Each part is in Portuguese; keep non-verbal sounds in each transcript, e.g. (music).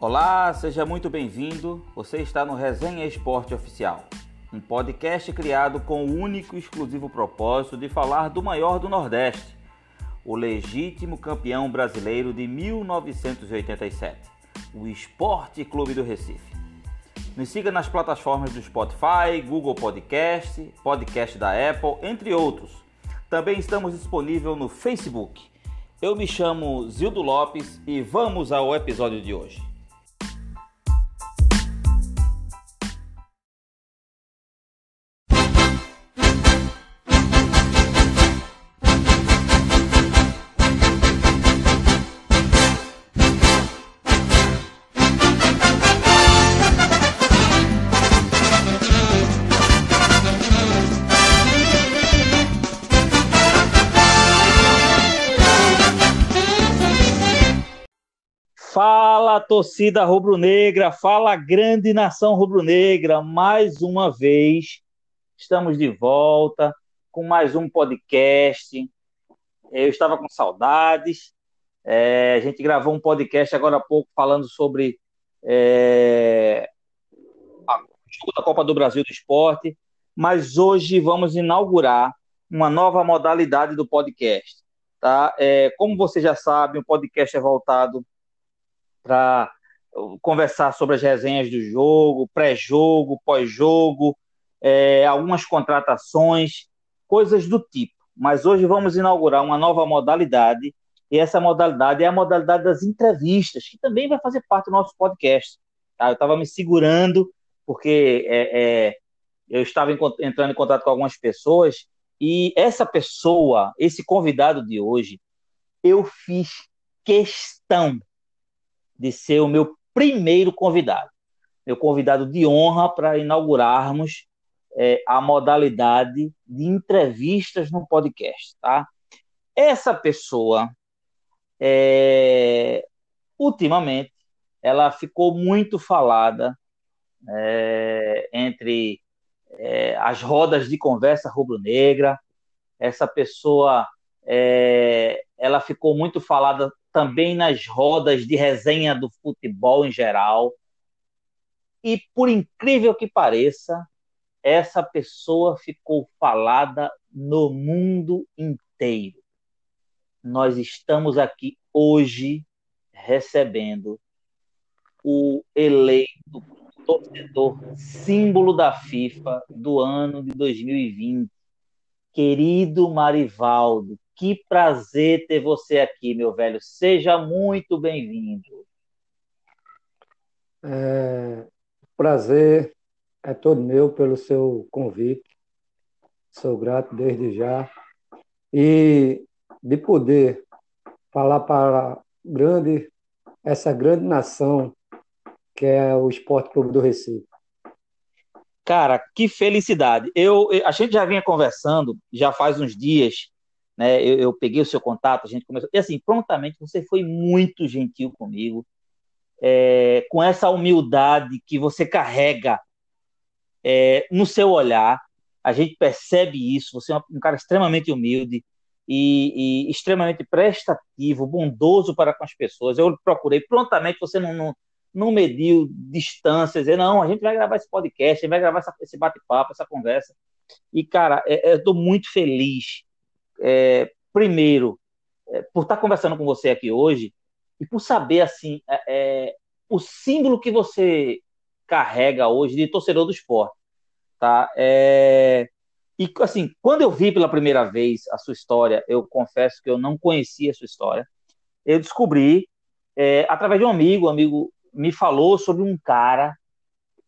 Olá, seja muito bem-vindo. Você está no Resenha Esporte Oficial, um podcast criado com o único e exclusivo propósito de falar do maior do Nordeste, o legítimo campeão brasileiro de 1987, o Esporte Clube do Recife. Nos siga nas plataformas do Spotify, Google Podcast, podcast da Apple, entre outros. Também estamos disponíveis no Facebook. Eu me chamo Zildo Lopes e vamos ao episódio de hoje. Torcida rubro-negra, fala grande nação rubro-negra, mais uma vez estamos de volta com mais um podcast. Eu estava com saudades, é, a gente gravou um podcast agora há pouco falando sobre é, a jogo da Copa do Brasil do Esporte, mas hoje vamos inaugurar uma nova modalidade do podcast. Tá? É, como você já sabe, o podcast é voltado para conversar sobre as resenhas do jogo, pré-jogo, pós-jogo, é, algumas contratações, coisas do tipo. Mas hoje vamos inaugurar uma nova modalidade, e essa modalidade é a modalidade das entrevistas, que também vai fazer parte do nosso podcast. Tá? Eu estava me segurando, porque é, é, eu estava entrando em contato com algumas pessoas, e essa pessoa, esse convidado de hoje, eu fiz questão de ser o meu primeiro convidado, meu convidado de honra para inaugurarmos é, a modalidade de entrevistas no podcast, tá? Essa pessoa, é, ultimamente, ela ficou muito falada é, entre é, as rodas de conversa rubro-negra. Essa pessoa, é, ela ficou muito falada também nas rodas de resenha do futebol em geral. E por incrível que pareça, essa pessoa ficou falada no mundo inteiro. Nós estamos aqui hoje recebendo o eleito torcedor símbolo da FIFA do ano de 2020, querido Marivaldo, que prazer ter você aqui, meu velho. Seja muito bem-vindo. É, prazer é todo meu pelo seu convite. Sou grato desde já. E de poder falar para grande, essa grande nação que é o Esporte Clube do Recife. Cara, que felicidade. Eu, a gente já vinha conversando já faz uns dias né? Eu, eu, peguei o seu contato, a gente começou. E assim, prontamente você foi muito gentil comigo, é, com essa humildade que você carrega é, no seu olhar. A gente percebe isso. Você é um cara extremamente humilde e, e, extremamente prestativo, bondoso para com as pessoas. Eu procurei prontamente, você não, não, não mediu distâncias, não, a gente vai gravar esse podcast, a gente vai gravar essa, esse bate-papo, essa conversa. E, cara, é, é eu estou muito feliz é, primeiro, é, por estar conversando com você aqui hoje e por saber assim é, é, o símbolo que você carrega hoje de torcedor do esporte, tá? E assim, quando eu vi pela primeira vez a sua história, eu confesso que eu não conhecia a sua história. Eu descobri através de um amigo, um amigo me falou sobre um cara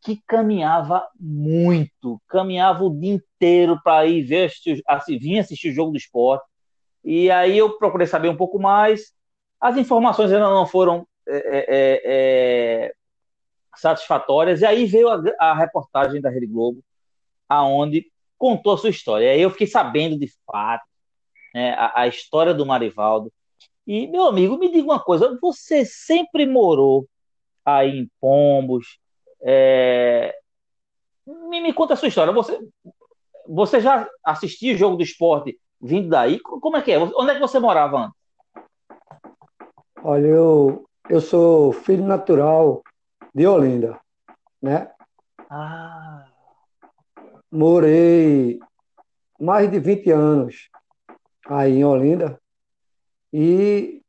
que caminhava muito, caminhava o dia inteiro para ir ver, assistir, vir assistir o jogo do esporte. E aí eu procurei saber um pouco mais. As informações ainda não foram é, é, é, é satisfatórias. E aí veio a, a, reportagem da Rede Globo, aonde contou a sua história. E aí eu fiquei sabendo de fato né, a, a história do Marivaldo. E, meu amigo, me diga uma coisa: você sempre morou aí em Pombos, é... Me, me, conta a sua história. Você, você já assistia o jogo do esporte vindo daí? Como é que é? Onde é que você morava antes? Olha, eu eu sou filho natural de Olinda, né? Ah. Morei mais de 20 anos aí em Olinda e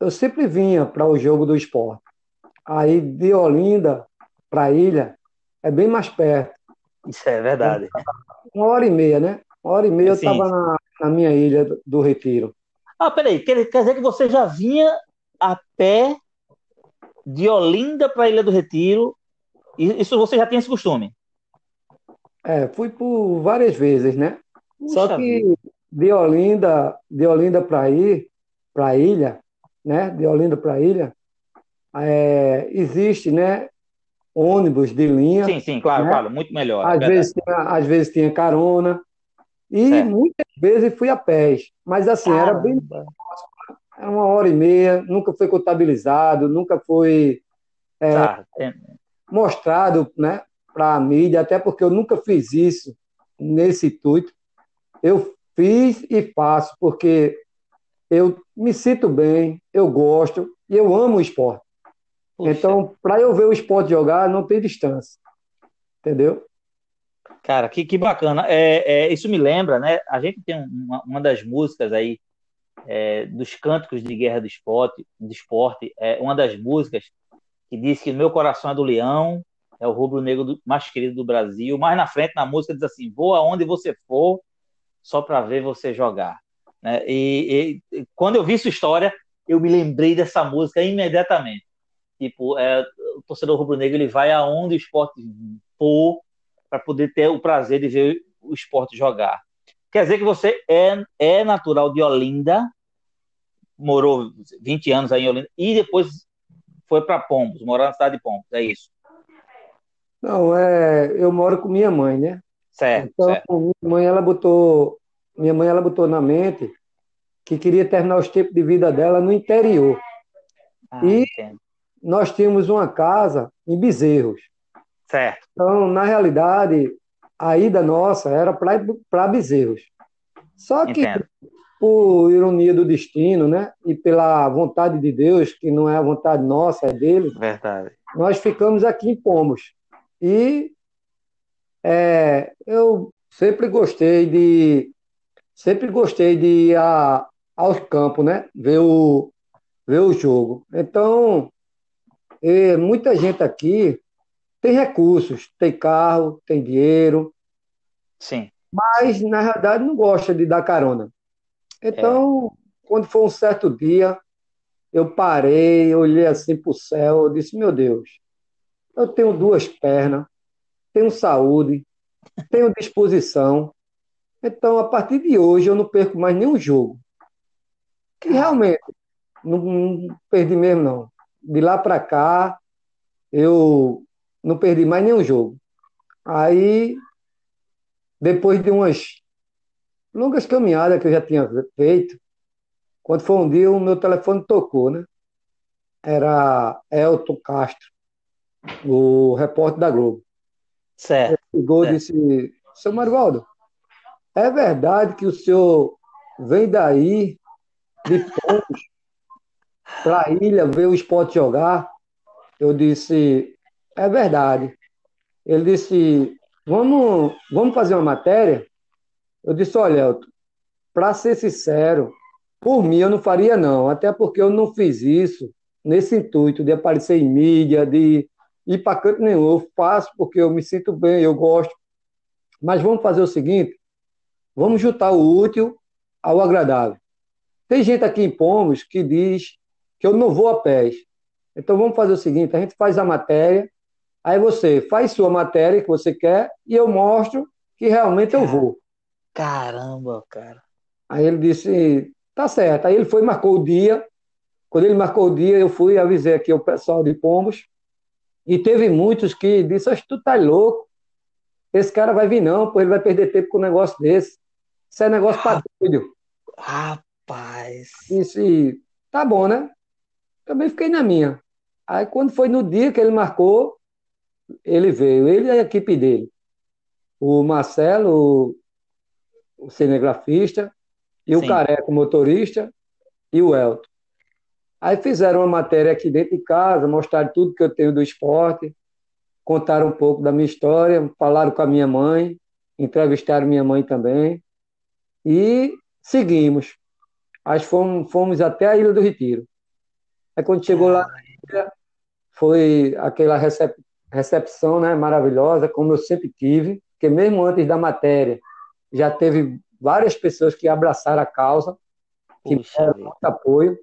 eu sempre vinha para o jogo do esporte. Aí de Olinda para a ilha é bem mais perto. Isso é verdade. Uma hora e meia, né? Uma hora e meia eu estava na, na, minha ilha do, do Retiro. Ah, peraí, quer, quer dizer que você já vinha a pé de Olinda para a Ilha do Retiro? Isso você já tem esse costume? É, fui por várias vezes, né? Puxa Só que vida. de Olinda, de Olinda para ir para a ilha, né? De Olinda para a ilha, é, existe, né? Ônibus de linha. Sim, sim, claro, né? claro, muito melhor. É às, vezes tinha, às vezes tinha carona. E certo. muitas vezes fui a pés. Mas assim, Caramba. era bem era uma hora e meia, nunca foi contabilizado, nunca foi é, tá. mostrado né, para a mídia, até porque eu nunca fiz isso nesse intuito. Eu fiz e faço porque eu me sinto bem, eu gosto e eu amo o esporte. Puxa. Então, para eu ver o esporte jogar, não tem distância. Entendeu? Cara, que, que bacana. É, é, isso me lembra, né? A gente tem uma, uma das músicas aí é, dos cânticos de guerra do esporte, do esporte é uma das músicas que diz que meu coração é do leão, é o rubro-negro mais querido do Brasil. Mais na frente na música diz assim: voa onde você for, só para ver você jogar. Né? E, e, quando eu vi sua história, eu me lembrei dessa música imediatamente. Tipo, é, o torcedor rubro-negro ele vai aonde o esporte for para poder ter o prazer de ver o esporte jogar. Quer dizer que você é, é natural de Olinda, morou 20 anos aí em Olinda, e depois foi para Pombos, morar na cidade de Pombos, é isso? Não, é, eu moro com minha mãe, né? Certo. Então, certo. minha mãe ela botou, minha mãe ela botou na mente que queria terminar os tempos de vida dela no interior. Ah, e entendo. Nós tínhamos uma casa em Bezerros. Certo. Então, na realidade, a ida nossa era para Bezerros. Só que, Entendo. por ironia do destino, né? E pela vontade de Deus, que não é a vontade nossa, é dele. Verdade. Nós ficamos aqui em Pomos. E é, eu sempre gostei de sempre gostei de ir a, aos campos, né? Ver o, ver o jogo. Então, muita gente aqui tem recursos, tem carro, tem dinheiro. Sim. Mas, na realidade, não gosta de dar carona. Então, é. quando foi um certo dia, eu parei, olhei assim para o céu, eu disse: Meu Deus, eu tenho duas pernas, tenho saúde, tenho disposição. Então, a partir de hoje, eu não perco mais nenhum jogo. Que realmente, não, não perdi mesmo, não. De lá para cá, eu não perdi mais nenhum jogo. Aí, depois de umas longas caminhadas que eu já tinha feito, quando foi um dia, o meu telefone tocou, né? Era Elton Castro, o repórter da Globo. Certo. Ele ligou e disse, seu Marivaldo, é verdade que o senhor vem daí de pontos para a ilha ver o esporte jogar? Eu disse, é verdade. Ele disse: vamos, vamos fazer uma matéria? Eu disse: olha, para ser sincero, por mim eu não faria, não. Até porque eu não fiz isso nesse intuito de aparecer em mídia, de ir para canto nenhum. Eu faço porque eu me sinto bem, eu gosto. Mas vamos fazer o seguinte: vamos juntar o útil ao agradável. Tem gente aqui em Pomos que diz que eu não vou a pés. Então vamos fazer o seguinte: a gente faz a matéria, Aí você faz sua matéria que você quer e eu mostro que realmente eu vou. Caramba, cara. Aí ele disse, tá certo. Aí ele foi marcou o dia. Quando ele marcou o dia, eu fui avisei aqui o pessoal de Pombos. E teve muitos que disseram, tu tá louco. Esse cara vai vir não, pô, ele vai perder tempo com um negócio desse. Isso é negócio ah, pra doido. Rapaz. Disse, tá bom, né? Também fiquei na minha. Aí quando foi no dia que ele marcou, ele veio, ele e a equipe dele. O Marcelo, o cinegrafista, e Sim. o Careca, o motorista, e o Elton. Aí fizeram uma matéria aqui dentro de casa, mostraram tudo que eu tenho do esporte, contaram um pouco da minha história, falaram com a minha mãe, entrevistaram minha mãe também, e seguimos. Aí fomos, fomos até a Ilha do Retiro. Aí quando chegou lá, foi aquela recep recepção né, maravilhosa, como eu sempre tive, porque mesmo antes da matéria, já teve várias pessoas que abraçaram a causa, que deram muito apoio.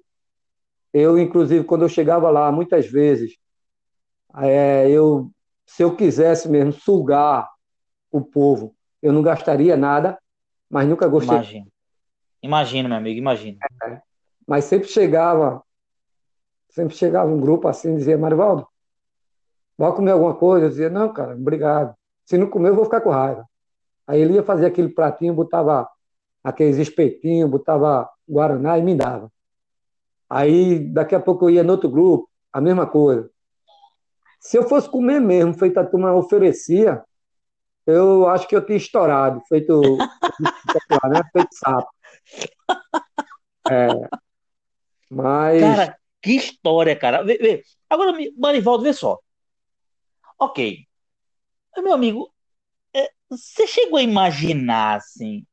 Eu, inclusive, quando eu chegava lá, muitas vezes, é, eu, se eu quisesse mesmo sugar o povo, eu não gastaria nada, mas nunca gostei. Imagino, imagino meu amigo, imagino. É, mas sempre chegava, sempre chegava um grupo assim, dizia, Marivaldo, vai comer alguma coisa? Eu dizia, não, cara, obrigado. Se não comer, eu vou ficar com raiva. Aí ele ia fazer aquele pratinho, botava aqueles espetinhos, botava guaraná e me dava. Aí daqui a pouco eu ia no outro grupo, a mesma coisa. Se eu fosse comer mesmo, feito a turma oferecia, eu acho que eu tinha estourado, feito, (laughs) né? feito sapo. É. Mas. Cara, que história, cara. Vê, vê. Agora, Marivaldo, vê só. Ok. Meu amigo, é, você chegou a imaginar, assim,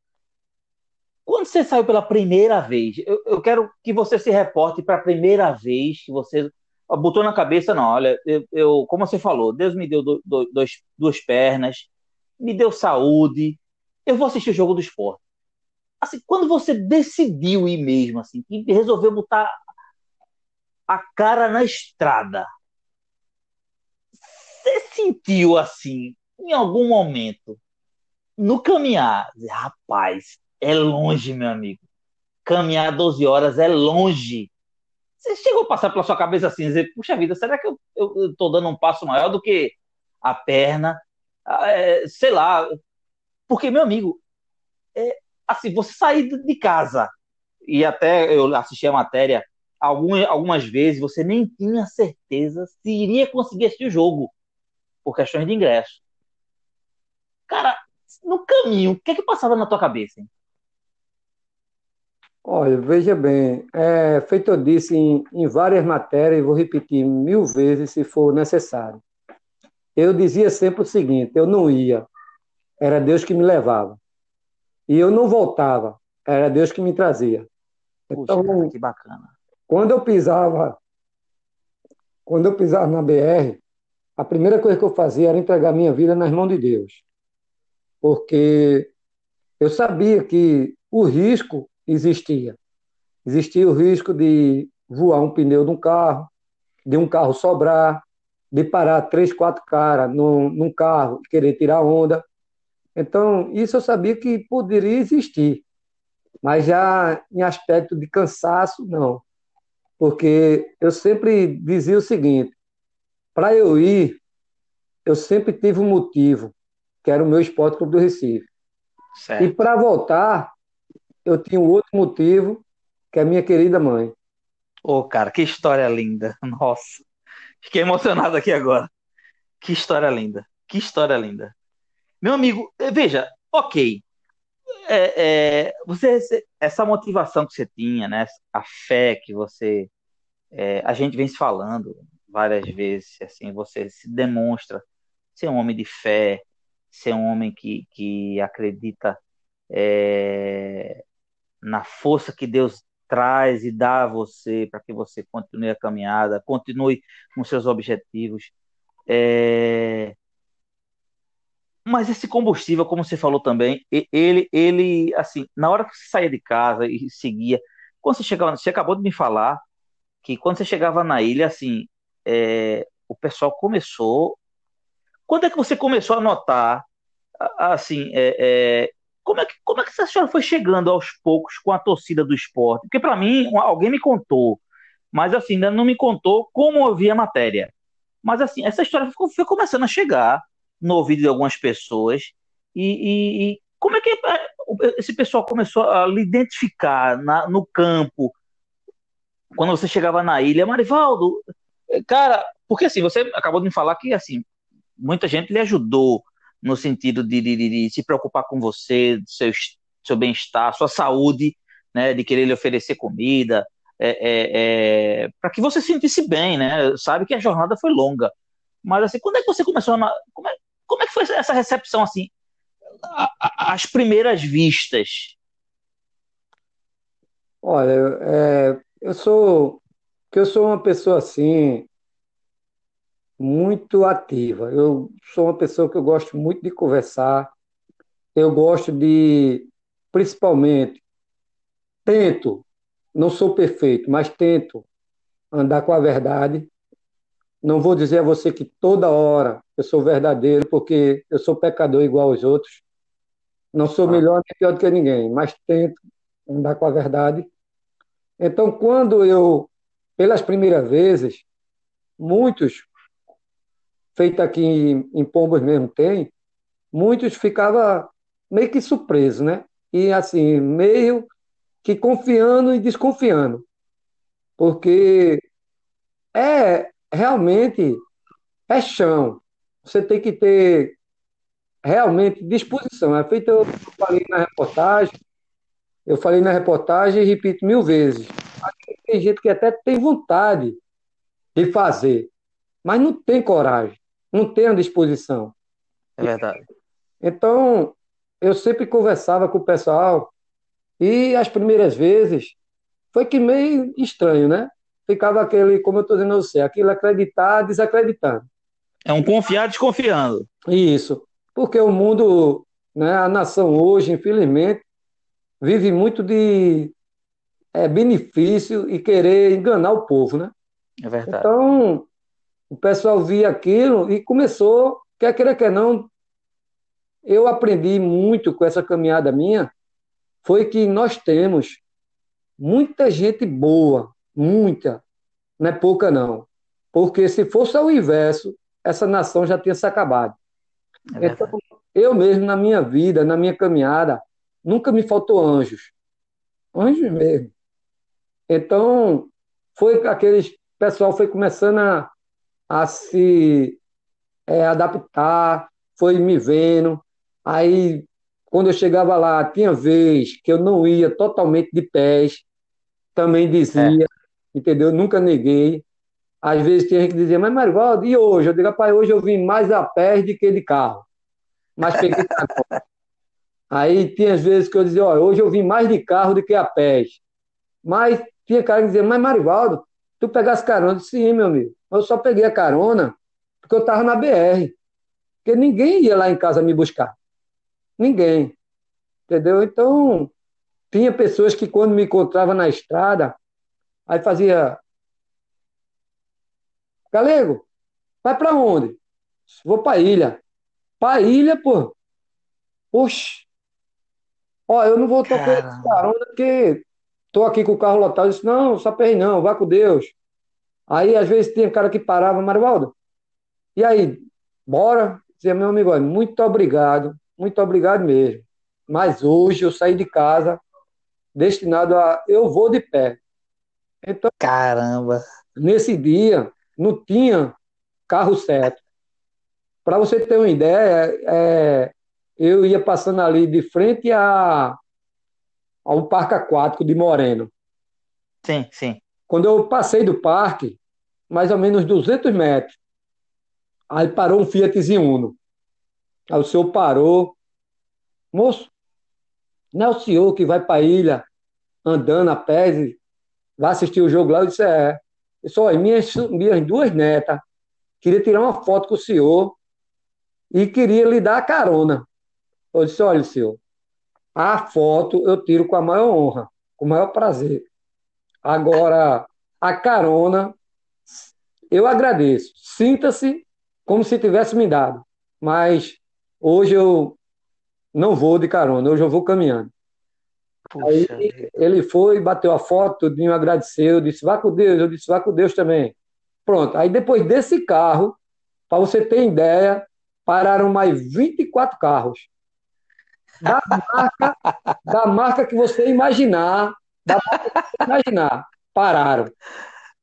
quando você saiu pela primeira vez, eu, eu quero que você se reporte para a primeira vez que você botou na cabeça, não, olha, eu, eu como você falou, Deus me deu do, do, dois, duas pernas, me deu saúde, eu vou assistir o jogo do esporte. Assim, quando você decidiu ir mesmo, assim, e resolveu botar a cara na estrada, você sentiu assim, em algum momento, no caminhar, rapaz, é longe, meu amigo. Caminhar 12 horas é longe. Você chegou a passar pela sua cabeça assim, dizer, puxa vida, será que eu, estou dando um passo maior do que a perna? Ah, é, sei lá. Porque, meu amigo, é, assim, você sair de casa, e até eu assisti a matéria algumas, algumas vezes, você nem tinha certeza se iria conseguir assistir o jogo, por questões de ingresso. Cara, no caminho, o que é que passava na tua cabeça? Hein? Olha, veja bem, é, feito eu disse em, em várias matérias, e vou repetir mil vezes se for necessário. Eu dizia sempre o seguinte: eu não ia, era Deus que me levava. E eu não voltava, era Deus que me trazia. Então, Puxa, que bacana. Quando eu pisava, quando eu pisava na BR, a primeira coisa que eu fazia era entregar minha vida nas mãos de Deus. Porque eu sabia que o risco existia. Existia o risco de voar um pneu de um carro, de um carro sobrar, de parar três, quatro caras num, num carro e querer tirar onda. Então, isso eu sabia que poderia existir. Mas já em aspecto de cansaço, não. Porque eu sempre dizia o seguinte: para eu ir, eu sempre tive um motivo, que era o meu Esporte Clube do Recife. Certo. E para voltar, eu tinha um outro motivo, que é a minha querida mãe. Ô, oh, cara, que história linda. (laughs) Nossa. Fiquei emocionado aqui agora. Que história linda. Que história linda. Meu amigo, veja, ok. É, é, você, essa motivação que você tinha, né? A fé que você. É, a gente vem se falando várias vezes, assim, você se demonstra ser um homem de fé, ser um homem que, que acredita é, na força que Deus traz e dá a você para que você continue a caminhada, continue com seus objetivos. É... Mas esse combustível, como você falou também, ele, ele, assim, na hora que você saía de casa e seguia, quando você chegava, você acabou de me falar que quando você chegava na ilha, assim, é, o pessoal começou. Quando é que você começou a notar, assim, é, é, como é, que, como é que essa senhora foi chegando aos poucos com a torcida do esporte? Porque para mim, alguém me contou, mas assim, ainda não me contou como eu vi a matéria. Mas assim, essa história foi, foi começando a chegar no ouvido de algumas pessoas. E, e, e, como é que é, esse pessoal começou a lhe identificar na, no campo? Quando você chegava na ilha, Marivaldo, cara, porque assim, você acabou de me falar que assim, muita gente lhe ajudou no sentido de, de, de se preocupar com você, seu, seu bem-estar, sua saúde, né, de querer lhe oferecer comida, é, é, é para que você se sentisse bem, né? Sabe que a jornada foi longa. Mas assim, quando é que você começou a. Como é, como é que foi essa recepção assim? as primeiras vistas? Olha, é, eu sou que eu sou uma pessoa assim muito ativa. Eu sou uma pessoa que eu gosto muito de conversar. Eu gosto de, principalmente, tento, não sou perfeito, mas tento andar com a verdade. Não vou dizer a você que toda hora eu sou verdadeiro, porque eu sou pecador igual aos outros. Não sou melhor nem pior do que ninguém, mas tento andar com a verdade. Então, quando eu, pelas primeiras vezes, muitos, feito aqui em, em Pombos mesmo tem, muitos ficavam meio que surpresos, né? E assim, meio que confiando e desconfiando. Porque é realmente é chão. Você tem que ter realmente disposição. É feito eu falei na reportagem, eu falei na reportagem e repito mil vezes. Tem gente que até tem vontade de fazer, mas não tem coragem, não tem a disposição. É verdade. Então, eu sempre conversava com o pessoal e as primeiras vezes foi que meio estranho, né? Ficava aquele, como eu estou dizendo a você, aquilo acreditar, desacreditando. É um confiar desconfiando. Isso porque o mundo, né, a nação hoje, infelizmente, vive muito de é, benefício e querer enganar o povo, né? É verdade. Então, o pessoal via aquilo e começou, quer queira, quer não, eu aprendi muito com essa caminhada minha, foi que nós temos muita gente boa, muita, não é pouca não, porque se fosse ao inverso, essa nação já tinha se acabado. É então, eu mesmo, na minha vida, na minha caminhada, nunca me faltou anjos. Anjos mesmo. Então, foi aqueles. Pessoal foi começando a, a se é, adaptar, foi me vendo. Aí, quando eu chegava lá, tinha vez que eu não ia totalmente de pés, também dizia, é. entendeu? Nunca neguei. Às vezes tinha gente que dizia, mas Marivaldo, e hoje? Eu digo, rapaz, hoje eu vim mais a pé do que de carro. Mas peguei carona. (laughs) Aí tinha às vezes que eu dizia, ó, hoje eu vim mais de carro do que a pé. Mas tinha cara que dizia, mas Marivaldo, tu pegasse carona? Eu disse, sim, meu amigo. Eu só peguei a carona porque eu estava na BR. Porque ninguém ia lá em casa me buscar. Ninguém. Entendeu? Então, tinha pessoas que quando me encontravam na estrada, aí fazia Galego, vai para onde? Vou para ilha. Para ilha, pô. Oxe. Ó, eu não vou tocar esse carona porque tô aqui com o carro lotado. Eu disse, não, sapei não, vá com Deus. Aí, às vezes, tinha cara que parava, Marivaldo, e aí, bora? Dizia, meu amigo, olha, muito obrigado, muito obrigado mesmo. Mas hoje eu saí de casa destinado a eu vou de pé. Então, caramba. Nesse dia, não tinha carro certo. Para você ter uma ideia, é, eu ia passando ali de frente a, ao Parque Aquático de Moreno. Sim, sim. Quando eu passei do parque, mais ou menos 200 metros, aí parou um Fiatzinho Uno. Aí o senhor parou. Moço, não é o senhor que vai para a ilha andando a pé, vai assistir o jogo lá? Eu disse, é. Disse, olha, minhas, minhas duas netas queria tirar uma foto com o senhor e queria lhe dar a carona. Eu disse, olha, senhor, a foto eu tiro com a maior honra, com o maior prazer. Agora, a carona, eu agradeço. Sinta-se como se tivesse me dado. Mas hoje eu não vou de carona, hoje eu vou caminhando. Puxa Aí Deus. ele foi, bateu a foto, tudinho, agradeceu, disse, vá com Deus, eu disse, vá com Deus também. Pronto, aí depois desse carro, para você ter ideia, pararam mais 24 carros. Da marca, (laughs) da marca que você imaginar, da marca que você imaginar, pararam.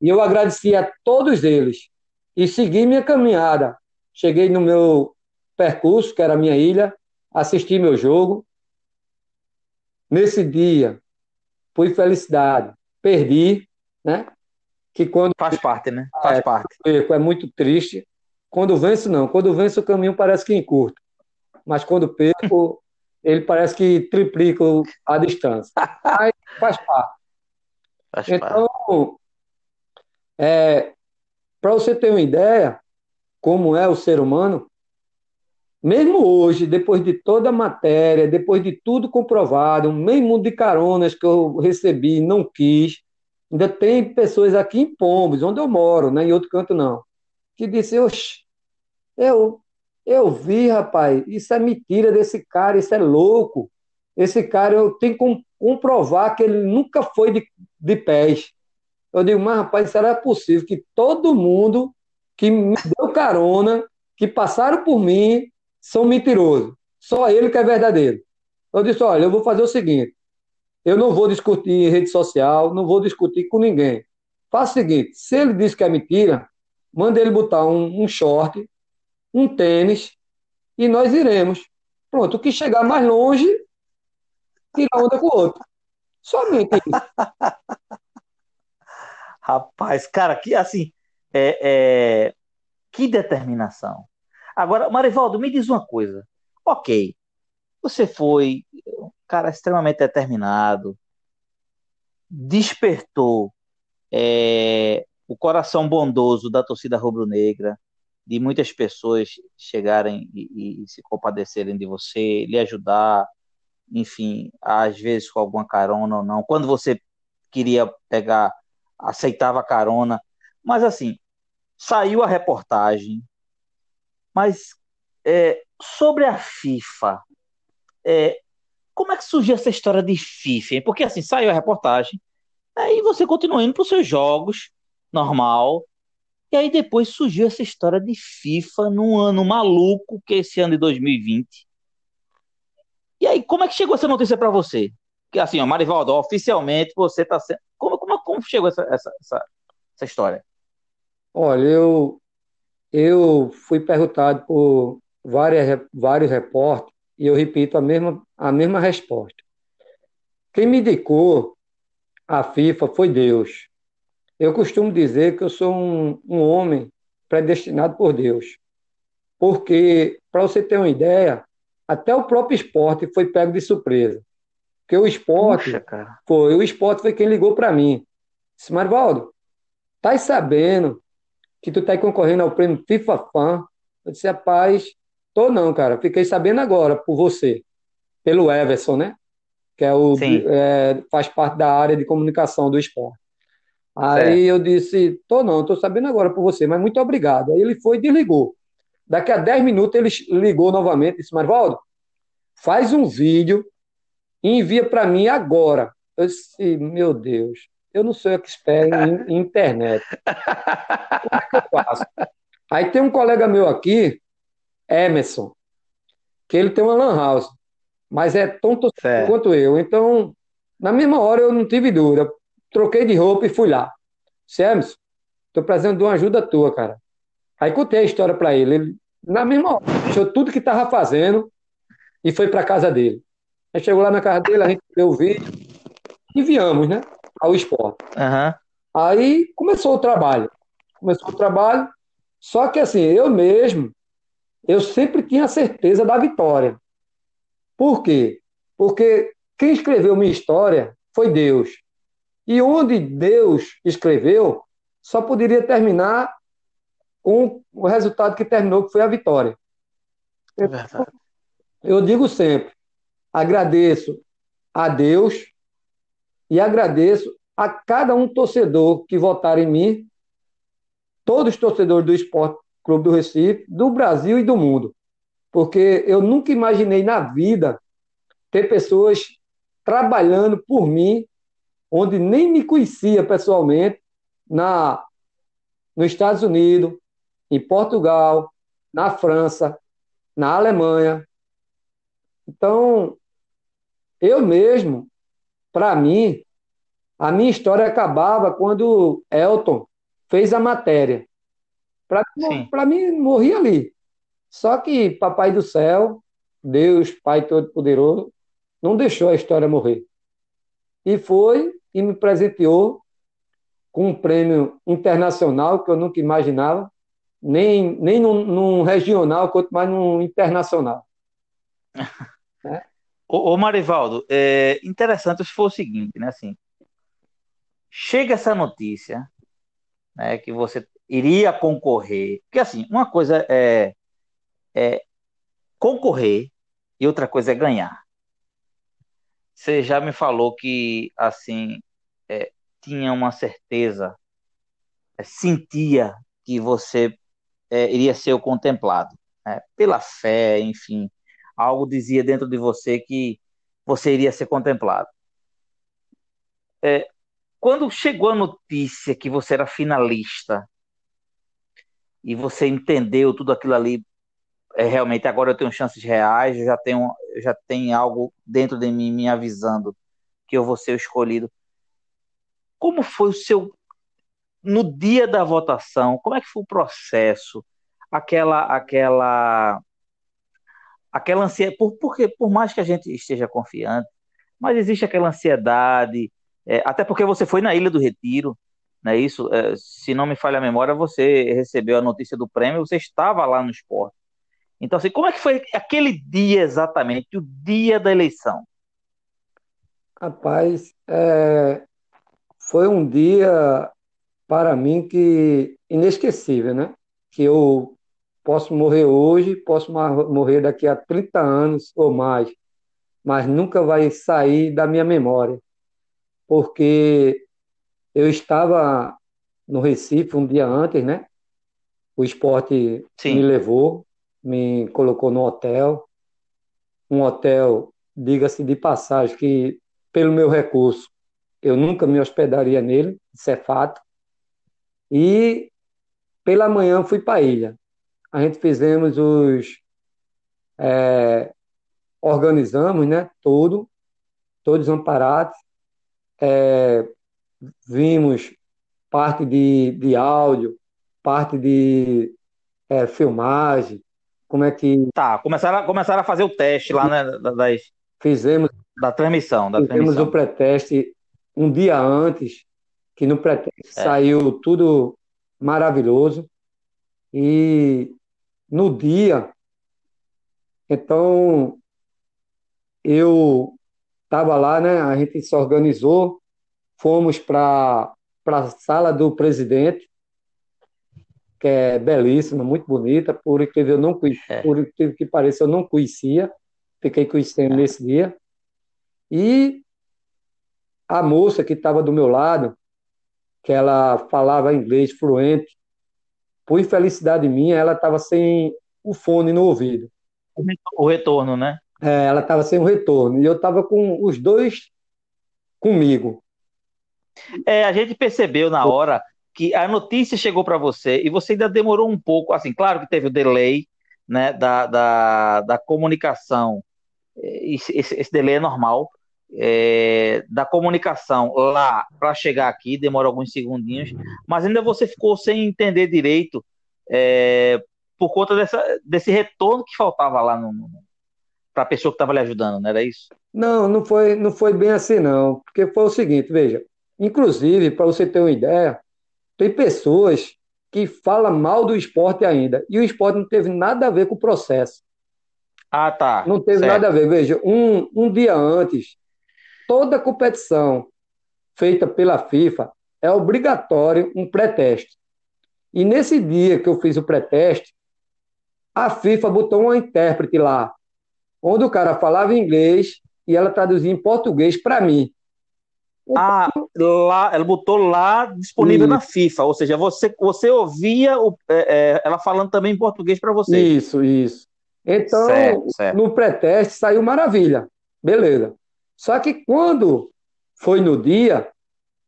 E eu agradeci a todos eles e segui minha caminhada. Cheguei no meu percurso, que era a minha ilha, assisti meu jogo, Nesse dia, foi felicidade. Perdi, né? Que quando faz parte, né? Faz é, parte. É muito triste. Quando venço não, quando venço o caminho parece que encurta, mas quando perco (laughs) ele parece que triplica a distância. Mas faz parte. Faz então, parte. É, para você ter uma ideia como é o ser humano, mesmo hoje, depois de toda a matéria, depois de tudo comprovado, mundo de caronas que eu recebi não quis, ainda tem pessoas aqui em Pombos, onde eu moro, né, em outro canto não, que disse, oxe, eu, eu vi, rapaz, isso é mentira desse cara, isso é louco. Esse cara, eu tenho que comprovar que ele nunca foi de, de pés. Eu digo, mas rapaz, será possível que todo mundo que me deu carona, que passaram por mim, são mentirosos. Só ele que é verdadeiro. Eu disse: olha, eu vou fazer o seguinte: eu não vou discutir em rede social, não vou discutir com ninguém. Faça o seguinte: se ele diz que é mentira, manda ele botar um, um short, um tênis e nós iremos. Pronto, o que chegar mais longe, tira onda com o outro. Somente isso. (laughs) Rapaz, cara, que assim, é, é, que determinação. Agora, Marivaldo, me diz uma coisa. Ok, você foi um cara extremamente determinado, despertou é, o coração bondoso da torcida rubro-negra, de muitas pessoas chegarem e, e, se compadecerem de você, lhe ajudar, enfim, às vezes com alguma carona ou não. Quando você queria pegar, aceitava carona. Mas assim, saiu a reportagem, mas é, sobre a FIFA, é, como é que surgiu essa história de FIFA? Hein? Porque assim, saiu a reportagem, aí você continua indo para os seus jogos, normal, e aí depois surgiu essa história de FIFA num ano maluco, que é esse ano de 2020. E aí, como é que chegou essa notícia para você? Que assim, ó, Marivaldo, oficialmente você está sendo. Como, como, como chegou essa, essa, essa, essa história? Olha, eu, eu fui perguntado por várias, vários repórteres e eu repito a mesma, a mesma resposta. Quem me indicou a FIFA foi Deus. Eu costumo dizer que eu sou um, um homem predestinado por Deus. Porque, para você ter uma ideia, até o próprio esporte foi pego de surpresa. Porque o esporte Puxa, foi, o esporte foi quem ligou para mim. Disse, Marvaldo, tá sabendo que tu tá concorrendo ao prêmio FIFA Fan. Eu disse, rapaz, tô não, cara. Fiquei sabendo agora por você, pelo Everson, né? Que é o é, faz parte da área de comunicação do esporte. Aí eu disse, tô não, tô sabendo agora por você, mas muito obrigado. Aí ele foi e desligou. Daqui a 10 minutos ele ligou novamente e disse, Marvaldo, faz um vídeo e envia para mim agora. Eu disse, meu Deus eu não sou expert em, (laughs) em internet. Como é que eu faço? Aí tem um colega meu aqui, Emerson, que ele tem uma lan house, mas é tão torcedor quanto eu. Então, na mesma hora eu não tive dúvida. Troquei de roupa e fui lá. Disse, Emerson, tô precisando de uma ajuda tua, cara. Aí contei a história para ele. ele. Na mesma hora, deixou tudo que tava fazendo e foi para casa dele. Aí chegou lá na casa dele, a gente deu o vídeo e enviamos, né? Ao esporte. Uhum. Aí começou o trabalho. Começou o trabalho, só que assim, eu mesmo, eu sempre tinha certeza da vitória. Por quê? Porque quem escreveu minha história foi Deus. E onde Deus escreveu, só poderia terminar com o resultado que terminou, que foi a vitória. É verdade. Eu digo sempre, agradeço a Deus e agradeço a cada um torcedor que votar em mim, todos os torcedores do Esporte Clube do Recife, do Brasil e do mundo. Porque eu nunca imaginei na vida ter pessoas trabalhando por mim, onde nem me conhecia pessoalmente, na nos Estados Unidos, em Portugal, na França, na Alemanha. Então, eu mesmo para mim, a minha história acabava quando Elton fez a matéria. Para mim, morria ali. Só que Papai do Céu, Deus, Pai Todo-Poderoso, não deixou a história morrer. E foi e me presenteou com um prêmio internacional que eu nunca imaginava, nem, nem num, num regional, quanto mais num internacional. (laughs) Ô, ô, Marivaldo, é interessante se for o seguinte, né? Assim, chega essa notícia, né, que você iria concorrer, porque assim, uma coisa é, é concorrer e outra coisa é ganhar. Você já me falou que assim é, tinha uma certeza, é, sentia que você é, iria ser o contemplado, né? pela fé, enfim, algo dizia dentro de você que você iria ser contemplado. É, quando chegou a notícia que você era finalista e você entendeu tudo aquilo ali, é, realmente agora eu tenho chances reais, eu já tenho, já tenho algo dentro de mim me avisando que eu vou ser escolhido. Como foi o seu no dia da votação? Como é que foi o processo? Aquela aquela aquela ansiedade, por, porque por mais que a gente esteja confiante, mas existe aquela ansiedade, é, até porque você foi na Ilha do Retiro, não é isso? É, se não me falha a memória, você recebeu a notícia do prêmio, você estava lá no esporte. Então, assim, como é que foi aquele dia exatamente, o dia da eleição? Rapaz, é, foi um dia para mim que inesquecível, né? Que eu Posso morrer hoje, posso morrer daqui a 30 anos ou mais, mas nunca vai sair da minha memória, porque eu estava no Recife um dia antes, né? O esporte Sim. me levou, me colocou no hotel, um hotel, diga-se de passagem, que pelo meu recurso eu nunca me hospedaria nele, isso é fato. E pela manhã fui para a ilha a gente fizemos os. É, organizamos, né? Tudo, todos amparados. É, vimos parte de, de áudio, parte de é, filmagem, como é que. Tá, começaram, começaram a fazer o teste lá, né? Das, fizemos. Da transmissão. Da fizemos transmissão. o pré-teste um dia antes, que no pré-teste é. saiu tudo maravilhoso. E no dia. Então, eu estava lá, né? A gente se organizou, fomos para a sala do presidente, que é belíssima, muito bonita, por incrível, não é. por incrível que pareça, eu não conhecia, fiquei conhecendo é. nesse dia. E a moça que estava do meu lado, que ela falava inglês fluente, por infelicidade minha, ela estava sem o fone no ouvido. O retorno, né? É, ela estava sem o retorno. E eu estava com os dois comigo. É, a gente percebeu na hora que a notícia chegou para você e você ainda demorou um pouco. Assim, claro que teve o delay né, da, da, da comunicação. Esse, esse, esse delay é normal é, da comunicação lá para chegar aqui, demora alguns segundinhos, mas ainda você ficou sem entender direito é, por conta dessa, desse retorno que faltava lá para a pessoa que estava lhe ajudando, não era isso? Não, não foi, não foi bem assim, não. Porque foi o seguinte, veja, inclusive, para você ter uma ideia, tem pessoas que falam mal do esporte ainda, e o esporte não teve nada a ver com o processo. Ah, tá. Não teve certo. nada a ver. Veja, um, um dia antes, toda competição feita pela FIFA é obrigatório um pré-teste. E nesse dia que eu fiz o pré-teste, a FIFA botou uma intérprete lá, onde o cara falava inglês e ela traduzia em português para mim. Ah, lá, ela botou lá disponível isso. na FIFA, ou seja, você, você ouvia o, é, é, ela falando também em português para você. Isso, isso. Então, certo, certo. no pré-teste saiu maravilha. Beleza. Só que quando foi no dia,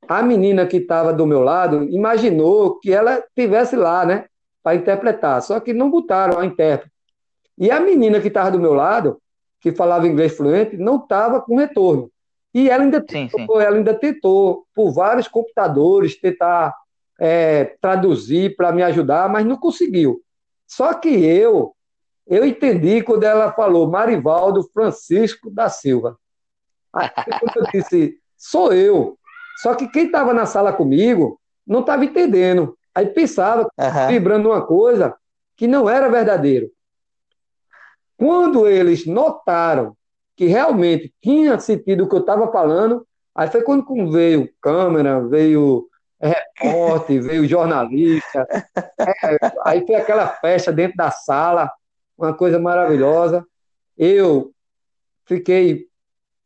a menina que estava do meu lado imaginou que ela tivesse lá, né, para interpretar. Só que não botaram a intérprete. E a menina que estava do meu lado, que falava inglês fluente, não estava com retorno. E ela ainda, sim, tentou, sim. ela ainda tentou, por vários computadores, tentar é, traduzir para me ajudar, mas não conseguiu. Só que eu, eu entendi quando ela falou Marivaldo Francisco da Silva. Eu disse, sou eu. Só que quem estava na sala comigo não estava entendendo. Aí pensava, uhum. vibrando uma coisa que não era verdadeiro. Quando eles notaram que realmente tinha sentido o que eu estava falando, aí foi quando veio câmera, veio repórter, (laughs) veio jornalista, é, aí foi aquela festa dentro da sala, uma coisa maravilhosa. Eu fiquei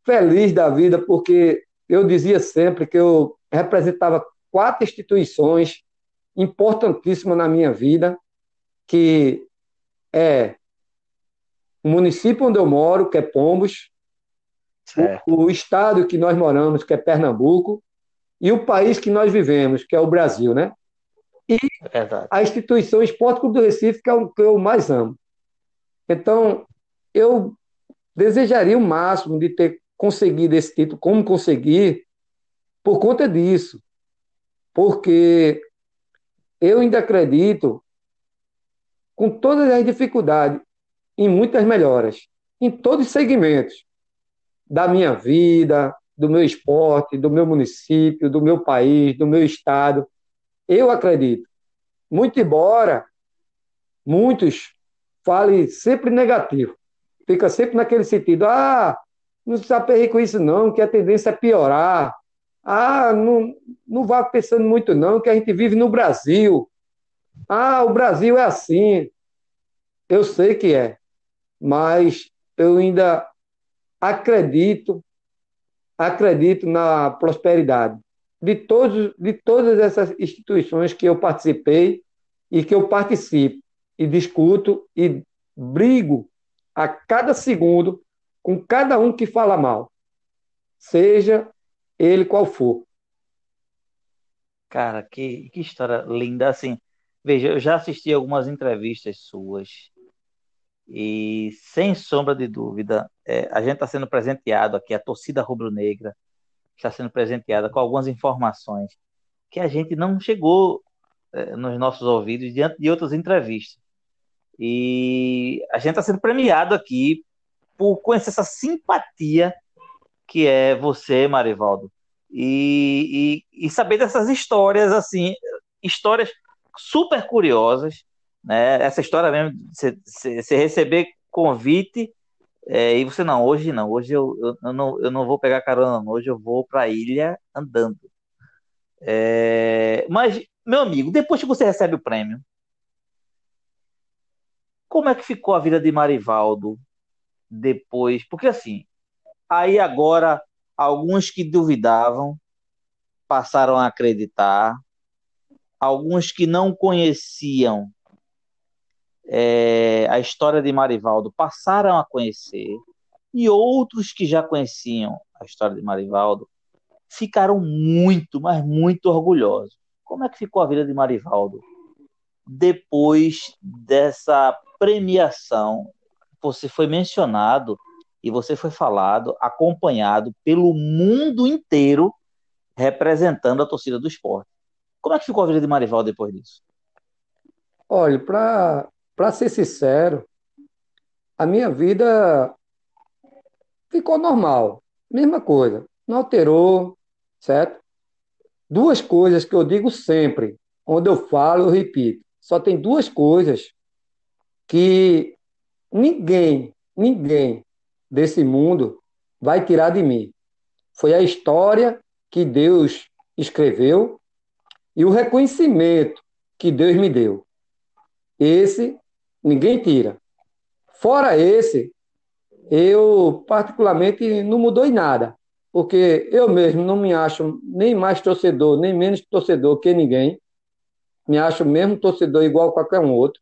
feliz da vida porque eu dizia sempre que eu representava quatro instituições importantíssimas na minha vida, que é o município onde eu moro, que é Pombos, o, o, estado que nós moramos, que é Pernambuco, e o país que nós vivemos, que é o Brasil, né? E é a instituição Esporte Clube do Recife, que é o que eu mais amo. Então, eu desejaria o máximo de ter conseguido esse título, como consegui, por conta disso. Porque eu ainda acredito, com todas as dificuldades, em muitas melhoras, em todos os segmentos da minha vida, do meu esporte, do meu município, do meu país, do meu estado. Eu acredito. Muito embora muitos falem sempre negativo, fica sempre naquele sentido, ah, não se aperre com isso não, que a tendência é piorar. Ah, não, não vá pensando muito não, que a gente vive no Brasil. Ah, o Brasil é assim. Eu sei que é, mas eu ainda acredito, acredito na prosperidade de, todos, de todas essas instituições que eu participei e que eu participo e discuto e brigo a cada segundo com cada um que fala mal, seja ele qual for. Cara, que, que história linda. Assim, veja, eu já assisti algumas entrevistas suas e, sem sombra de dúvida, é, a gente está sendo presenteado aqui, a torcida rubro-negra está sendo presenteada com algumas informações que a gente não chegou é, nos nossos ouvidos diante de outras entrevistas. E a gente está sendo premiado aqui por conhecer essa simpatia que é você, Marivaldo. E, e, e saber dessas histórias, assim, histórias super curiosas, né? Essa história mesmo, você receber convite é, e você não, hoje não, hoje eu, eu, eu, não, eu não vou pegar carona, não, hoje eu vou para a ilha andando. É, mas, meu amigo, depois que você recebe o prêmio, como é que ficou a vida de Marivaldo depois, porque assim, aí agora alguns que duvidavam passaram a acreditar, alguns que não conheciam é, a história de Marivaldo passaram a conhecer, e outros que já conheciam a história de Marivaldo ficaram muito, mas muito orgulhosos. Como é que ficou a vida de Marivaldo depois dessa premiação você foi mencionado e você foi falado, acompanhado pelo mundo inteiro, representando a torcida do esporte. Como é que ficou a vida de Marival depois disso? Olha, para ser sincero, a minha vida ficou normal. Mesma coisa. Não alterou, certo? Duas coisas que eu digo sempre, onde eu falo, eu repito. Só tem duas coisas que ninguém, ninguém desse mundo vai tirar de mim. Foi a história que Deus escreveu e o reconhecimento que Deus me deu. Esse ninguém tira. Fora esse, eu particularmente não mudou em nada, porque eu mesmo não me acho nem mais torcedor, nem menos torcedor que ninguém. Me acho mesmo torcedor igual a qualquer um outro.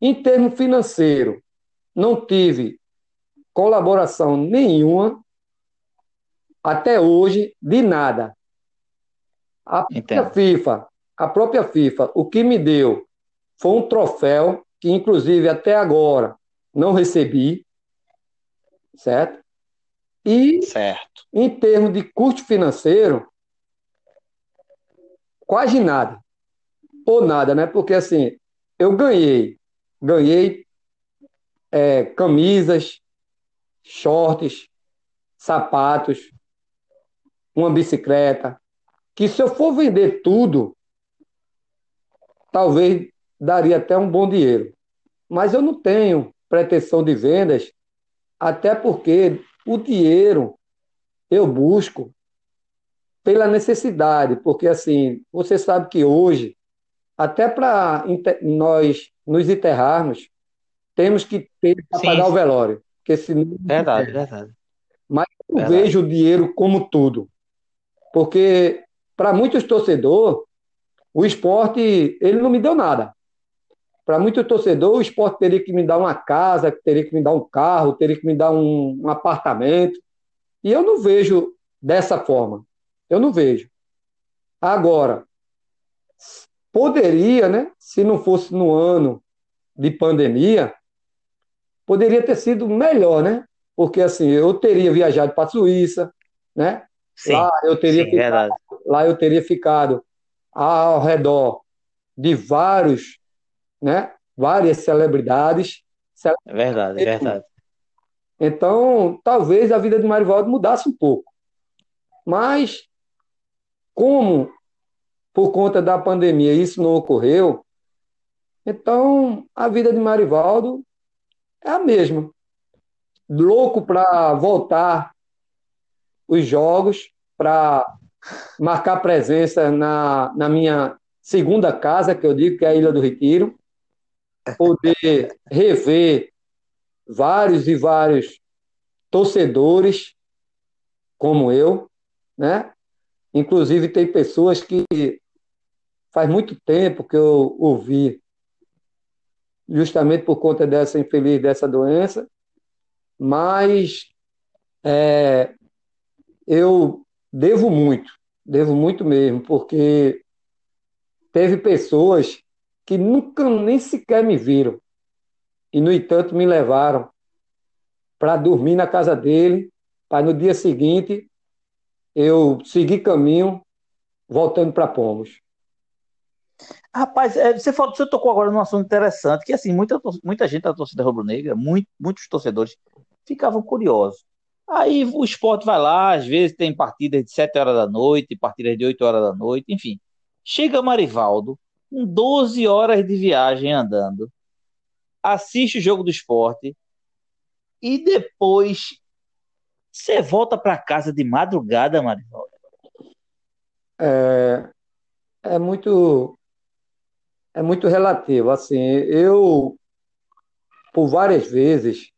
Em termo financeiro, não tive colaboração nenhuma até hoje de nada. A própria FIFA, a própria FIFA, o que me deu foi um troféu que inclusive até agora não recebi, certo? E certo. em termos de custo financeiro, quase nada. Ou nada, né? Porque assim, eu ganhei ganhei é, camisas, shorts, sapatos, uma bicicleta, que se eu for vender tudo, talvez daria até um bom dinheiro. Mas eu não tenho pretensão de vendas, até porque o dinheiro eu busco pela necessidade, porque assim, você sabe que hoje, até para nós nos enterrarmos, temos que ter para pagar sim. o velório. Porque senão, verdade, verdade. Mas eu verdade. vejo o dinheiro como tudo. Porque para muitos torcedores, o esporte ele não me deu nada. Para muito torcedor, o esporte teria que me dar uma casa, teria que me dar um carro, teria que me dar um, um apartamento. E eu não vejo dessa forma. Eu não vejo. Agora, poderia, né? Se não fosse no ano de pandemia, poderia ter sido melhor, né? Porque assim, eu teria viajado para a Suíça, né? Sim, lá eu teria sim, ficado, lá eu teria ficado ao redor de vários né? Várias celebridades. É verdade, é verdade. Então, talvez a vida de Marivaldo mudasse um pouco. Mas, como por conta da pandemia isso não ocorreu, então a vida de Marivaldo é a mesma. Louco para voltar os jogos, para marcar presença na, na minha segunda casa, que eu digo que é a Ilha do Retiro, poder rever vários e vários torcedores como eu, né? Inclusive tem pessoas que faz muito tempo que eu ouvi justamente por conta dessa infeliz dessa doença, mas é, eu devo muito, devo muito mesmo, porque teve pessoas que nunca nem sequer me viram. E, no entanto, me levaram para dormir na casa dele, para no dia seguinte eu seguir caminho voltando para Pomos. Rapaz, é, você, falou, você tocou agora num assunto interessante, que assim, muita, muita gente da torcida rubro-negra, muito, muitos torcedores ficavam curiosos. Aí o esporte vai lá, às vezes tem partidas de 7 horas da noite, partidas de 8 horas da noite, enfim. Chega Marivaldo, com 12 horas de viagem andando, assiste o jogo do esporte e depois você volta para casa de madrugada, Marivaldo. É, é muito é muito relativo. Assim, eu por várias vezes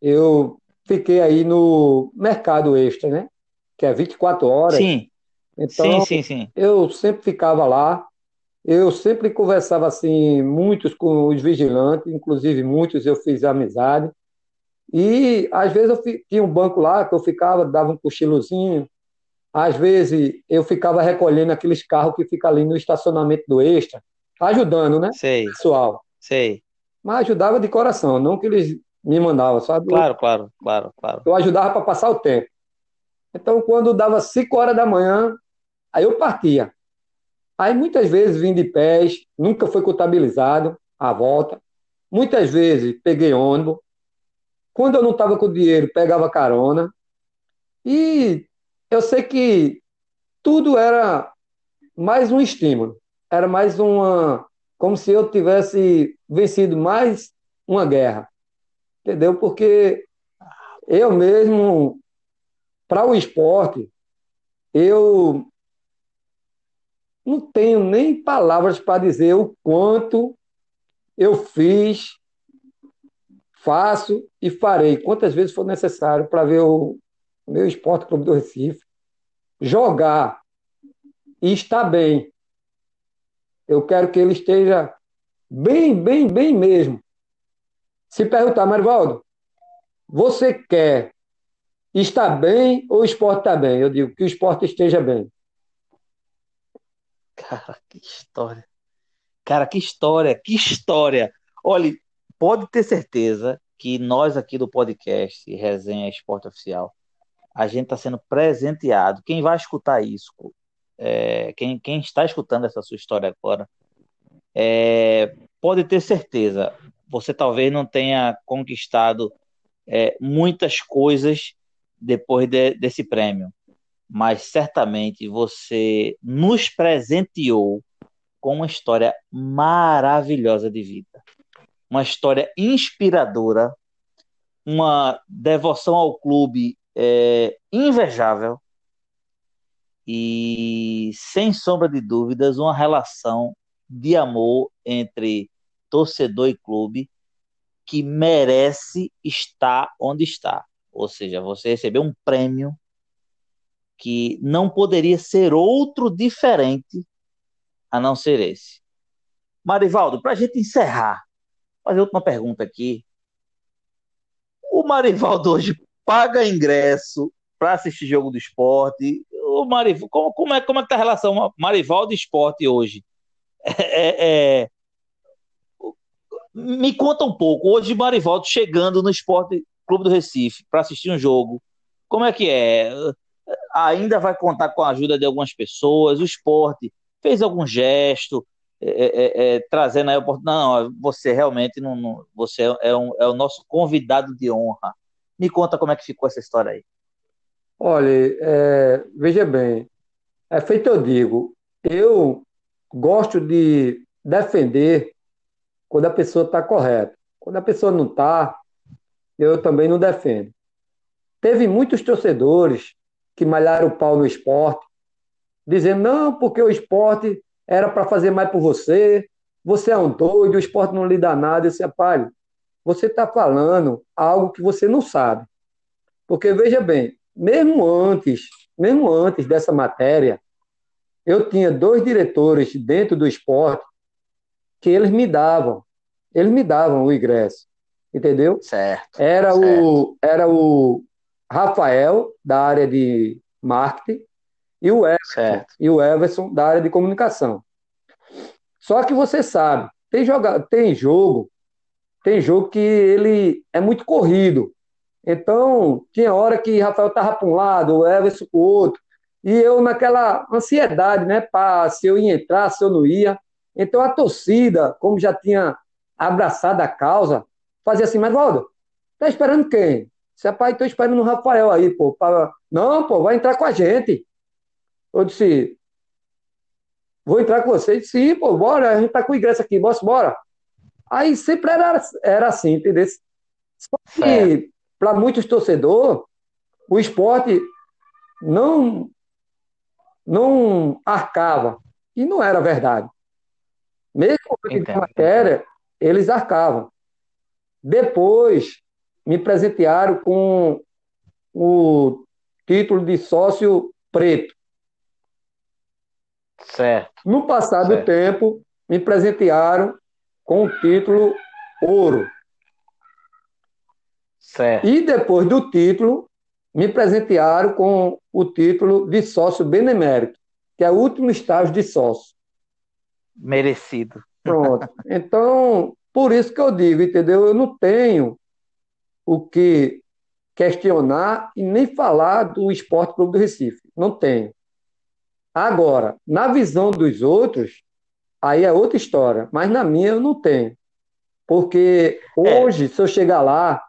eu fiquei aí no mercado extra, né? Que é 24 horas. Sim. Então, sim, sim, sim. Eu sempre ficava lá eu sempre conversava assim, muitos com os vigilantes, inclusive muitos eu fiz amizade. E às vezes eu tinha um banco lá que eu ficava, dava um cochilozinho. Às vezes eu ficava recolhendo aqueles carros que ficam ali no estacionamento do Extra, ajudando, né? Sei. Pessoal. Sei. Mas ajudava de coração, não que eles me mandavam, sabe? Claro, claro, claro, claro. Eu ajudava para passar o tempo. Então, quando dava 5 horas da manhã, aí eu partia. Aí muitas vezes vim de pés, nunca foi contabilizado a volta. Muitas vezes peguei ônibus. Quando eu não estava com dinheiro, pegava carona. E eu sei que tudo era mais um estímulo. Era mais uma. Como se eu tivesse vencido mais uma guerra. Entendeu? Porque eu mesmo, para o esporte, eu não tenho nem palavras para dizer o quanto eu fiz, faço e farei, quantas vezes for necessário para ver o meu Esporte Clube do Recife jogar e estar bem. Eu quero que ele esteja bem, bem, bem mesmo. Se perguntar, Marivaldo, você quer estar bem ou o esporte está bem? Eu digo que o esporte esteja bem. (laughs) Cara, que história. Cara, que história, que história. Olha, pode ter certeza que nós aqui do podcast Resenha Esporte Oficial, a gente está sendo presenteado. Quem vai escutar isso, é, quem, quem está escutando essa sua história agora, é, pode ter certeza, você talvez não tenha conquistado é, muitas coisas depois de, desse prêmio. mas certamente você nos presenteou com uma história maravilhosa de vida. Uma história inspiradora, uma devoção ao clube é, invejável e, sem sombra de dúvidas, uma relação de amor entre torcedor e clube que merece estar onde está. Ou seja, você recebeu um prêmio que não poderia ser outro diferente a não ser esse. Marivaldo, para a gente encerrar, fazer outra pergunta aqui. O Marivaldo hoje paga ingresso para assistir jogo do esporte. O Marivaldo, como, como, é, como é que tá a relação Marivaldo e esporte hoje? É, é, me conta um pouco. Hoje, Marivaldo chegando no Esporte Clube do Recife para assistir um jogo. Como é que é? Ainda vai contar com a ajuda de algumas pessoas. O esporte fez algum gesto, é, é, é, é trazendo a oportunidade. Não, você realmente não, não você é, um, é o nosso convidado de honra. Me conta como é que ficou essa história aí. Olha, é, veja bem, é feito eu digo, eu gosto de defender quando a pessoa está correta. Quando a pessoa não está, eu também não defendo. Teve muitos torcedores que malharam o pau no esporte, dizendo, não, porque o esporte era para fazer mais por você, você é um doido, o esporte não lhe dá nada. Eu disse, você está falando algo que você não sabe. Porque, veja bem, mesmo antes, mesmo antes dessa matéria, eu tinha dois diretores dentro do esporte que eles me davam, eles me davam o ingresso, entendeu? Certo. Era certo. o era o Rafael da área de marketing e o Everson, certo. e o Everson da área de comunicação. Só que você sabe, tem, joga, tem jogo, tem jogo que ele é muito corrido. Então, tinha hora que Rafael estava para um lado, o Everson para o outro, e eu naquela ansiedade, né, se eu ia entrar, se eu não ia. Então a torcida, como já tinha abraçado a causa, fazia assim, mas Valdo, tá esperando quem? Se é pai, tô esperando o Rafael aí, pô. Pra... Não, pô, vai entrar com a gente. Eu disse, vou entrar com você. Sim, pô, bora, a gente tá com o ingresso aqui, bora, bora. Aí sempre era, era assim, entendeu? Só que, para muitos torcedores, o esporte não, não arcava. E não era verdade. Mesmo com a matéria, eles arcavam. Depois, me presentearam com o título de sócio preto. Certo. No passado certo. tempo, me presentearam com o título ouro. Certo. E depois do título, me presentearam com o título de sócio benemérito, que é o último estágio de sócio. Merecido. Pronto. (laughs) Então, por isso que eu digo, entendeu? Eu não tenho o que questionar e nem falar do Esporte Clube do Recife. Não tenho. Agora, na visão dos outros, aí é outra história. Mas na minha eu não tenho. Porque é. hoje, é. se eu chegar lá,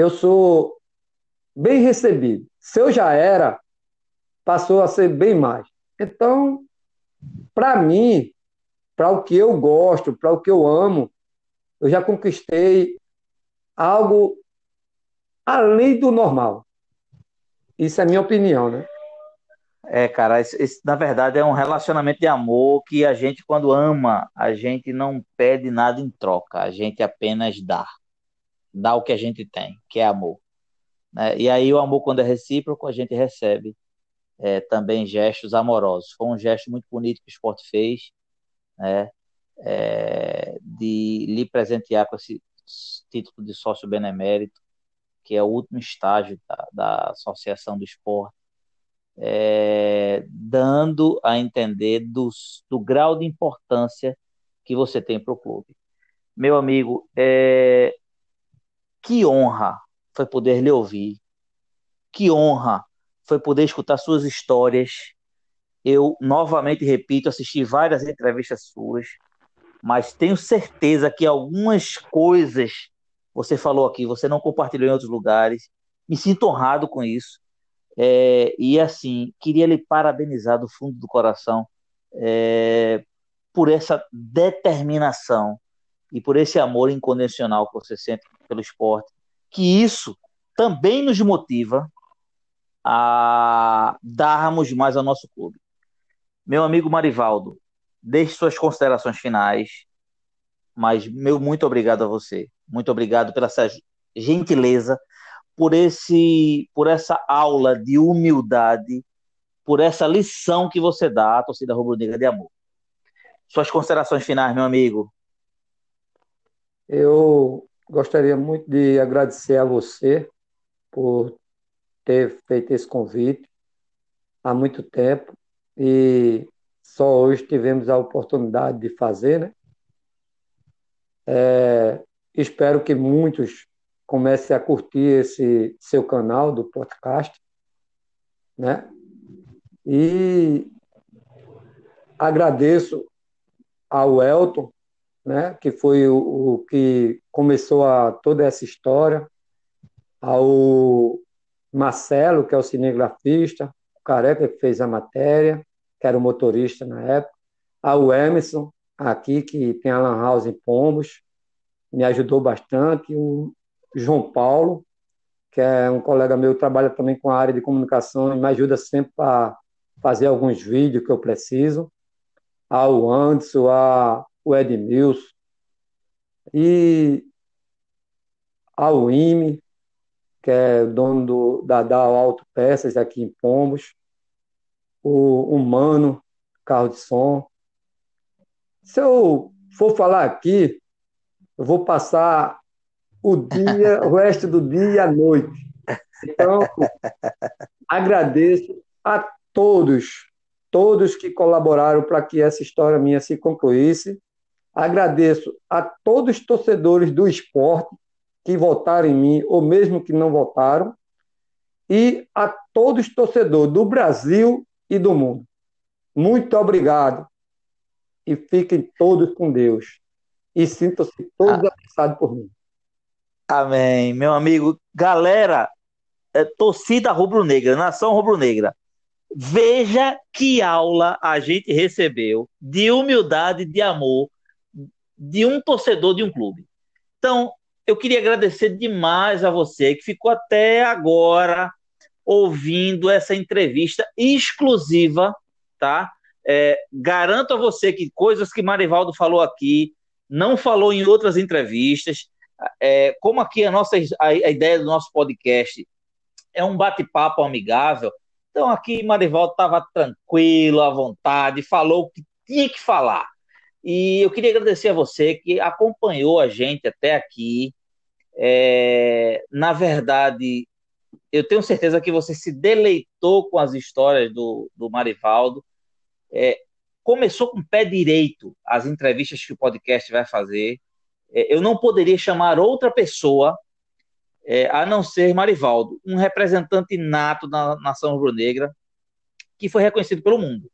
eu sou bem recebido. Se eu já era, passou a ser bem mais. Então, para mim, para o que eu gosto, para o que eu amo, eu já conquistei algo além do normal. Isso é minha opinião, né? É, cara, esse, esse, na verdade é um relacionamento de amor que a gente, quando ama, a gente não pede nada em troca, a gente apenas dá. Dá o que a gente tem, que é amor. Né? E aí o amor, quando é recíproco, a gente recebe é, também gestos amorosos. Foi um gesto muito bonito que o esporte fez, né? É, de lhe presentear com esse título de sócio benemérito, que é o último estágio da, da Associação do Esporte é, dando a entender dos, do grau de importância que você tem para o clube. Meu amigo, é, que honra foi poder lhe ouvir, que honra foi poder escutar suas histórias. Eu novamente repito, assisti várias entrevistas suas, mas tenho certeza que algumas coisas você falou aqui, você não compartilhou em outros lugares. Me sinto honrado com isso É, e assim, queria lhe parabenizar do fundo do coração é, por essa determinação e por esse amor incondicional que você sente pelo esporte, que isso também nos motiva a darmos mais ao nosso clube. Meu amigo Marivaldo, deixe suas considerações finais, mas meu muito obrigado a você. Muito obrigado pela essa gentileza, por esse por essa aula de humildade, por essa lição que você dá à torcida rubro-negra de amor. Suas considerações finais, meu amigo. Eu gostaria muito de agradecer a você por ter feito esse convite há muito tempo e só hoje tivemos a oportunidade de fazer, né? É, espero que muitos comecem a curtir esse seu canal do podcast, né? E agradeço ao Elton, né, que foi o, o que começou a, toda essa história, ao Marcelo, que é o cinegrafista, o Careca, que fez a matéria, que era o motorista na época, ao Emerson, aqui, que tem a Lan House em Pombos, me ajudou bastante, o João Paulo, que é um colega meu, trabalha também com a área de comunicação e me ajuda sempre para fazer alguns vídeos que eu preciso, ao Anderson, ao Edmilson, e ao IME, que é dono do, da Dow Auto Peças aqui em Pombos, o Humano, carro de som. Se eu for falar aqui, eu vou passar o dia, (laughs) o resto do dia e a noite. Então, agradeço a todos, todos que colaboraram para que essa história minha se concluísse. Agradeço a todos os torcedores do esporte que votaram em mim, ou mesmo que não votaram, e a todos os torcedores do Brasil e do mundo. Muito obrigado. E fiquem todos com Deus. E sintam-se todos ah. abraçados por mim. Amém. Meu amigo, galera, é, torcida rubro-negra, nação rubro-negra, veja que aula a gente recebeu de humildade, de amor, de um torcedor de um clube. Então, eu queria agradecer demais a você que ficou até agora ouvindo essa entrevista exclusiva, tá? É, garanto a você que coisas que Marivaldo falou aqui não falou em outras entrevistas. É, como aqui a nossa a, a ideia do nosso podcast é um bate-papo amigável, então aqui Marivaldo estava tranquilo, à vontade, falou o que tinha que falar. E eu queria agradecer a você que acompanhou a gente até aqui. É, na verdade, eu tenho certeza que você se deleitou com as histórias do, do Marivaldo. É, começou com o pé direito as entrevistas que o podcast vai fazer. É, eu não poderia chamar outra pessoa é, a não ser Marivaldo, um representante nato da nação rubro-negra que foi reconhecido pelo mundo.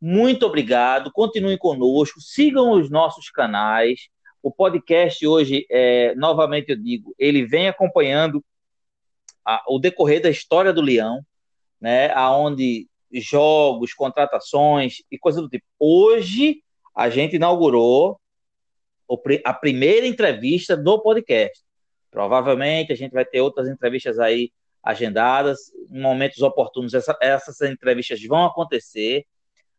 Muito obrigado, continuem conosco, sigam os nossos canais. O podcast hoje, é, novamente eu digo, ele vem acompanhando a, o decorrer da história do Leão, né, aonde jogos, contratações e coisas do tipo. Hoje a gente inaugurou a primeira entrevista do podcast. Provavelmente a gente vai ter outras entrevistas aí agendadas, em momentos oportunos essa, essas entrevistas vão acontecer,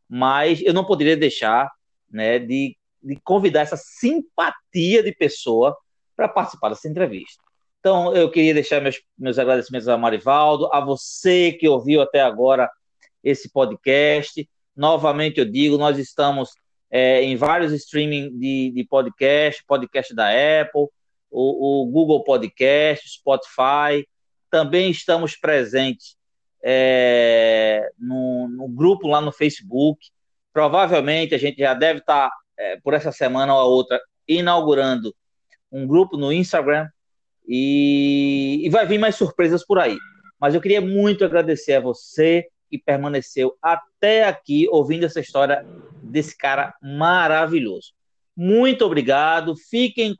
mas eu não poderia deixar né, de, de convidar essa simpatia de pessoa para participar dessa entrevista. Então, eu queria deixar meus, meus agradecimentos a Marivaldo, a você que ouviu até agora esse podcast. Novamente eu digo, nós estamos é, em vários streaming de, de podcast, podcast da Apple, o, o, Google Podcast, Spotify. Também estamos presentes é, no, no, grupo lá no Facebook. Provavelmente a gente já deve estar, é, por essa semana ou a outra, inaugurando um grupo no Instagram e, e vai vir mais surpresas por aí. Mas eu queria muito agradecer a você que permaneceu até aqui ouvindo essa história desse cara maravilhoso. Muito obrigado. Fiquem